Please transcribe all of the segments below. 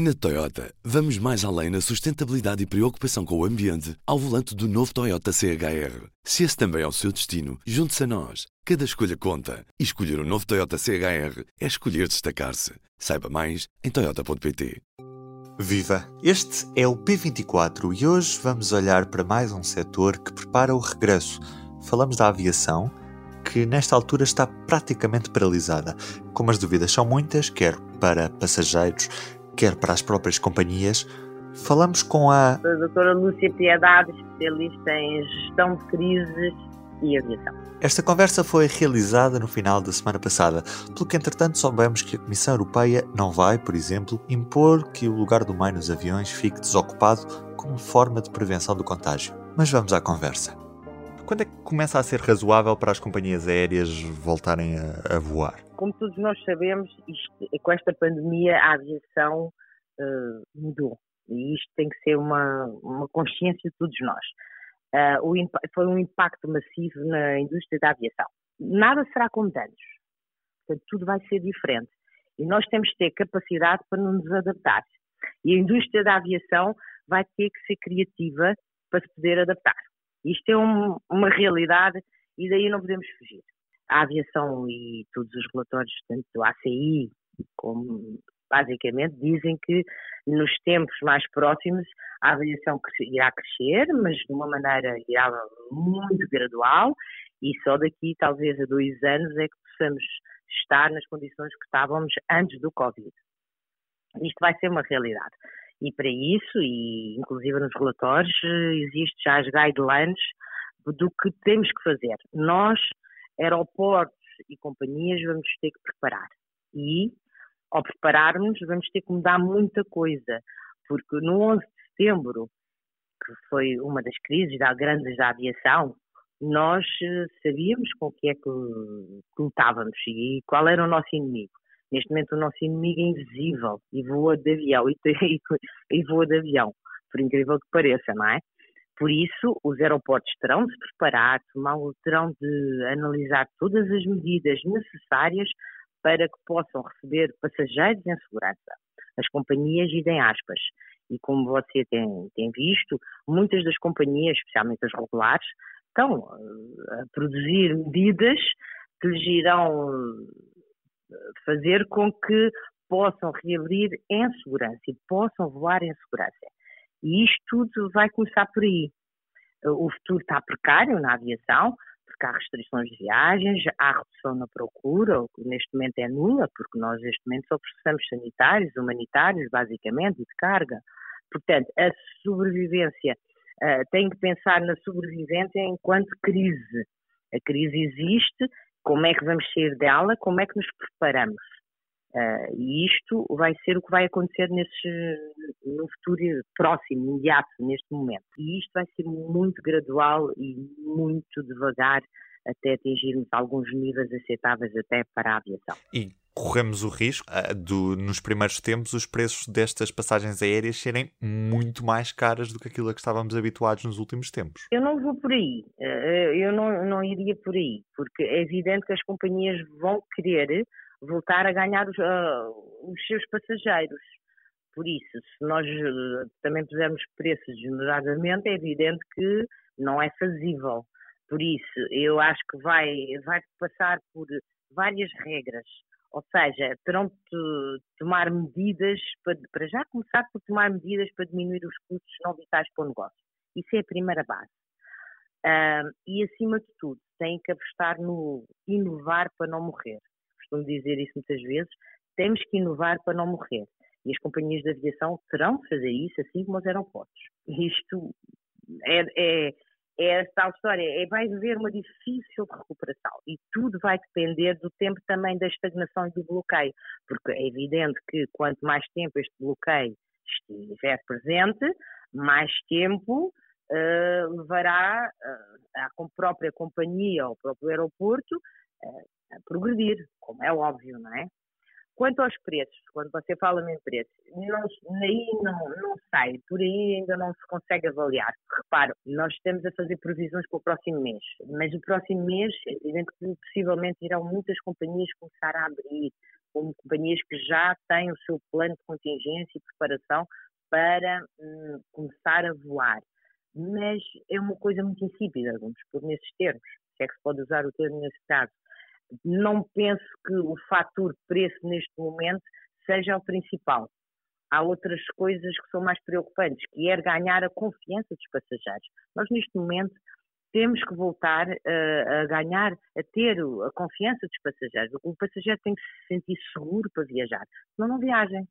Na Toyota, vamos mais além na sustentabilidade e preocupação com o ambiente ao volante do novo Toyota CHR. Se esse também é o seu destino, junte-se a nós. Cada escolha conta. E escolher o um novo Toyota CHR é escolher destacar-se. Saiba mais em Toyota.pt. Viva! Este é o P24 e hoje vamos olhar para mais um setor que prepara o regresso. Falamos da aviação, que nesta altura está praticamente paralisada. Como as dúvidas são muitas, quer para passageiros, quer para as próprias companhias, falamos com a. A doutora Lúcia Piedade, especialista em gestão de crises e aviação. Esta conversa foi realizada no final da semana passada, pelo que entretanto soubemos que a Comissão Europeia não vai, por exemplo, impor que o lugar do meio nos aviões fique desocupado como forma de prevenção do contágio. Mas vamos à conversa. Quando é que começa a ser razoável para as companhias aéreas voltarem a, a voar? Como todos nós sabemos, isto, com esta pandemia a aviação uh, mudou. E isto tem que ser uma, uma consciência de todos nós. Uh, o, foi um impacto massivo na indústria da aviação. Nada será como antes. Portanto, tudo vai ser diferente. E nós temos que ter capacidade para nos adaptar. E a indústria da aviação vai ter que ser criativa para se poder adaptar. Isto é um, uma realidade e daí não podemos fugir. A aviação e todos os relatórios, tanto do ACI como basicamente dizem que nos tempos mais próximos a aviação irá crescer, mas de uma maneira irá muito gradual e só daqui talvez a dois anos é que possamos estar nas condições que estávamos antes do Covid. Isto vai ser uma realidade. E para isso, e inclusive nos relatórios, existem já as guidelines do que temos que fazer. Nós, aeroportos e companhias, vamos ter que preparar. E, ao prepararmos, vamos ter que mudar muita coisa, porque no 11 de setembro, que foi uma das crises da, grandes da aviação, nós eh, sabíamos com o que é que lutávamos e qual era o nosso inimigo. Neste momento o nosso inimigo é invisível e voa de avião, e, e, e voa de avião, por incrível que pareça, não é? Por isso, os aeroportos terão de se preparar, terão de analisar todas as medidas necessárias para que possam receber passageiros em segurança. As companhias aspas. E como você tem, tem visto, muitas das companhias, especialmente as regulares, estão a produzir medidas que lhes irão fazer com que possam reabrir em segurança e possam voar em segurança. E isto tudo vai começar por aí. O futuro está precário na aviação, porque há restrições de viagens, há redução na procura, o que neste momento é nula, porque nós neste momento só processamos sanitários, humanitários, basicamente, e de carga. Portanto, a sobrevivência, uh, tem que pensar na sobrevivência enquanto crise. A crise existe como é que vamos sair dela, como é que nos preparamos. Uh, e isto vai ser o que vai acontecer nesse, no futuro próximo, imediato, neste momento. E isto vai ser muito gradual e muito devagar até atingirmos alguns níveis aceitáveis até para a aviação. E corremos o risco uh, do, nos primeiros tempos, os preços destas passagens aéreas serem muito mais caras do que aquilo a que estávamos habituados nos últimos tempos. Eu não vou por aí, uh, eu não, não iria por aí, porque é evidente que as companhias vão querer voltar a ganhar os, uh, os seus passageiros. Por isso, se nós também pusermos preços generosamente, é evidente que não é fazível. Por isso, eu acho que vai, vai passar por várias regras ou seja, terão de tomar medidas, para, para já começar por tomar medidas para diminuir os custos não vitais para o negócio. Isso é a primeira base. Uh, e, acima de tudo, têm que apostar no inovar para não morrer. Costumo dizer isso muitas vezes. Temos que inovar para não morrer. E as companhias de aviação terão de fazer isso, assim como os aeroportos. Isto é, é, é a tal história, é, vai haver uma difícil recuperação e tudo vai depender do tempo também da estagnação e do bloqueio, porque é evidente que quanto mais tempo este bloqueio estiver presente, mais tempo uh, levará uh, a própria companhia ou o próprio aeroporto a progredir, como é óbvio, não é? Quanto aos preços, quando você fala em preços, não, aí não, não sai, por aí ainda não se consegue avaliar. Reparo, nós estamos a fazer previsões para o próximo mês, mas o próximo mês, é possivelmente irão muitas companhias começar a abrir, como companhias que já têm o seu plano de contingência e preparação para hum, começar a voar. Mas é uma coisa muito insípida, vamos pôr nesses termos, se é que se pode usar o termo nesse caso. Não penso que o fator preço neste momento seja o principal. Há outras coisas que são mais preocupantes, que é ganhar a confiança dos passageiros. Nós, neste momento, temos que voltar uh, a ganhar, a ter a confiança dos passageiros. O passageiro tem que se sentir seguro para viajar, senão não viajem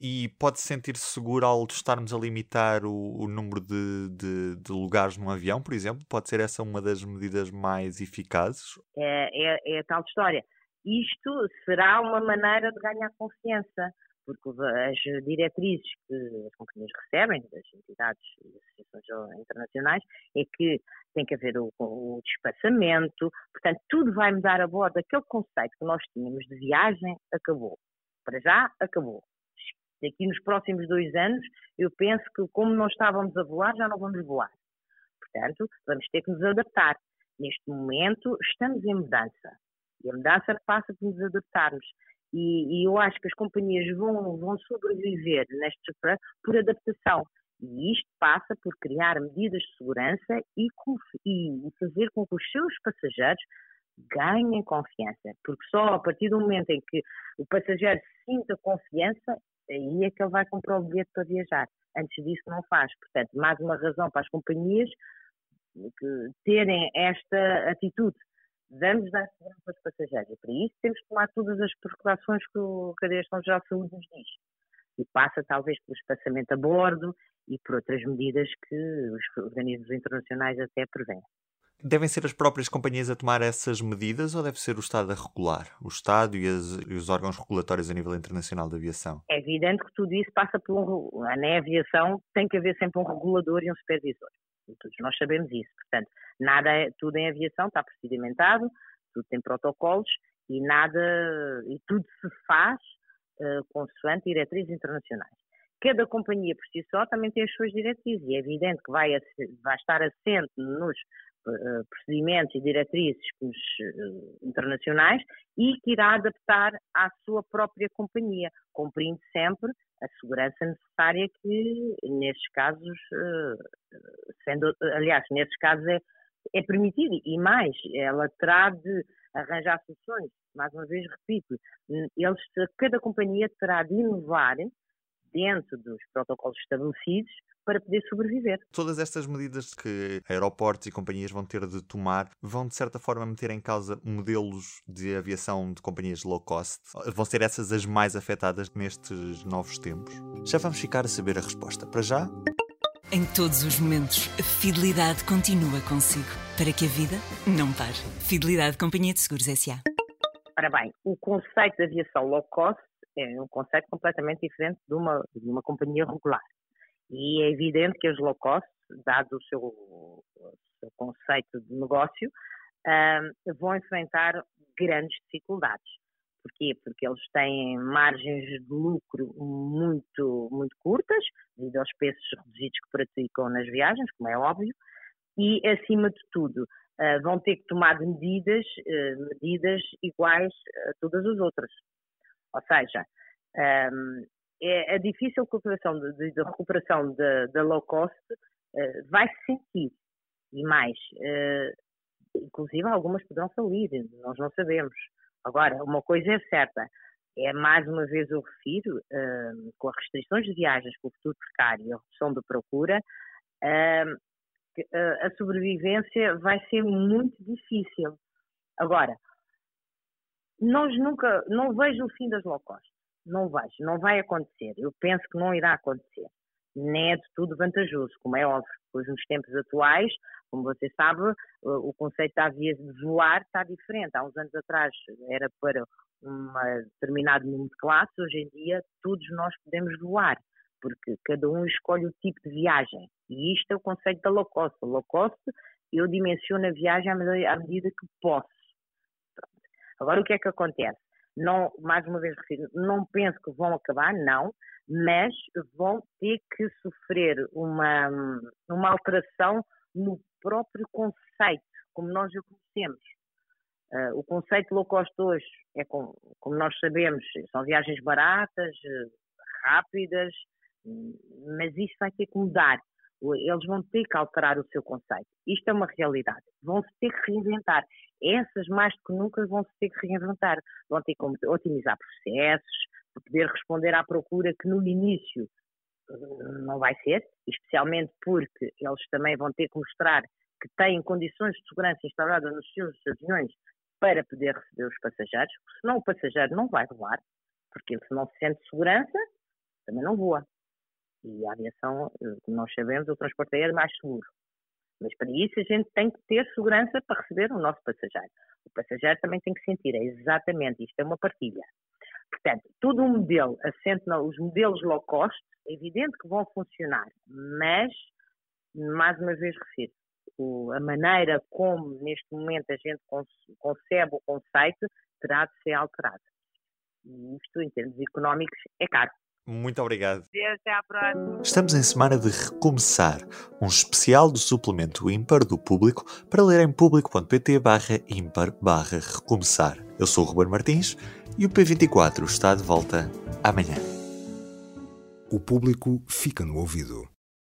e pode-se sentir-se seguro ao estarmos a limitar o, o número de, de, de, lugares num avião, por exemplo? Pode ser essa uma das medidas mais eficazes? É, é, é tal história. Isto será uma maneira de ganhar confiança, porque as diretrizes que as companhias recebem, das entidades e associações internacionais, é que tem que haver o, o portanto, tudo vai mudar a bordo. Aquele conceito que nós tínhamos de viagem acabou. Para já, acabou Daqui nos próximos dois anos, eu penso que como não estávamos a voar, já não vamos voar. Portanto, vamos ter que nos adaptar. Neste momento, estamos em mudança. E a mudança passa por nos adaptarmos. E, e eu acho que as companhias vão, vão sobreviver neste por adaptação. E isto passa por criar medidas de segurança e, e fazer com que os seus passageiros ganhem confiança. Porque só a partir do momento em que o passageiro sinta confiança aí é que ele vai comprar o bilhete para viajar. Antes disso não faz. Portanto, mais uma razão para as companhias terem esta atitude. Vamos dar segurança aos passageiros. E para isso temos que tomar todas as precauções que o Cadeia Geral de Saúde nos diz. E passa talvez pelo espaçamento a bordo e por outras medidas que os organismos internacionais até prevêem. Devem ser as próprias companhias a tomar essas medidas ou deve ser o Estado a regular? O Estado e, as, e os órgãos regulatórios a nível internacional da aviação? É evidente que tudo isso passa por um. Na aviação tem que haver sempre um regulador e um supervisor. Todos nós sabemos isso. Portanto, nada é, tudo em aviação está procedimentado, tudo tem protocolos e nada. e tudo se faz uh, consoante diretrizes internacionais. Cada companhia por si só também tem as suas diretrizes e é evidente que vai, vai estar assente nos procedimentos e diretrizes uh, internacionais e que irá adaptar à sua própria companhia, cumprindo sempre a segurança necessária que, nestes casos, sendo, aliás, nestes casos é, é permitido e mais, ela terá de arranjar soluções. Mais uma vez, repito, eles, cada companhia terá de inovar dentro dos protocolos estabelecidos para poder sobreviver. Todas estas medidas que aeroportos e companhias vão ter de tomar vão, de certa forma, meter em causa modelos de aviação de companhias low cost? Vão ser essas as mais afetadas nestes novos tempos? Já vamos ficar a saber a resposta. Para já. Em todos os momentos, a fidelidade continua consigo, para que a vida não pare. Fidelidade Companhia de Seguros S.A. Ora bem, o conceito de aviação low cost é um conceito completamente diferente de uma, de uma companhia regular. E é evidente que as low cost, dado o seu, o seu conceito de negócio, vão enfrentar grandes dificuldades. Porquê? Porque eles têm margens de lucro muito, muito curtas, devido aos preços reduzidos que praticam nas viagens, como é óbvio, e, acima de tudo, uh, vão ter que tomar medidas, uh, medidas iguais a todas as outras. Ou seja, um, é a difícil recuperação de, de, recuperação da low cost uh, vai se sentir. E mais, uh, inclusive algumas poderão falir, nós não sabemos. Agora, uma coisa é certa, é mais uma vez eu refiro, uh, com as restrições de viagens, com o futuro precário e a redução da procura, a sobrevivência vai ser muito difícil. Agora, nós nunca, não vejo o fim das low cost. Não vejo, não vai acontecer. Eu penso que não irá acontecer. Nem é de tudo vantajoso, como é óbvio, pois nos tempos atuais, como você sabe, o conceito da via de voar está diferente. Há uns anos atrás era para um determinado número de classes, hoje em dia todos nós podemos voar, porque cada um escolhe o tipo de viagem. E isto é o conceito da low cost. A low cost, eu dimensiono a viagem à medida que posso. Agora, o que é que acontece? Não, mais uma vez não penso que vão acabar, não, mas vão ter que sofrer uma, uma alteração no próprio conceito, como nós o conhecemos. Uh, o conceito low cost hoje é, como, como nós sabemos, são viagens baratas, rápidas, mas isso vai ter que mudar. Eles vão ter que alterar o seu conceito. Isto é uma realidade. Vão se ter que reinventar. Essas, mais do que nunca, vão se ter que reinventar. Vão ter que otimizar processos, para poder responder à procura que no início eh, não vai ser, especialmente porque eles também vão ter que mostrar que têm condições de segurança instauradas nos seus aviões para poder receber os passageiros, senão o passageiro não vai voar, porque se não se sente segurança, também não voa. E a aviação, eh, como nós sabemos, o transporte aéreo é mais seguro. Mas para isso a gente tem que ter segurança para receber o nosso passageiro. O passageiro também tem que sentir, é exatamente, isto é uma partilha. Portanto, todo um modelo assente nos modelos low cost, é evidente que vão funcionar, mas, mais uma vez refiro, a maneira como neste momento a gente concebe o conceito terá de ser alterado. E isto, em termos económicos, é caro. Muito obrigado. Até à próxima. Estamos em semana de recomeçar, um especial do suplemento ímpar do público para ler em público.pt barra ímpar barra recomeçar. Eu sou o Ruben Martins e o P24 está de volta amanhã. O público fica no ouvido.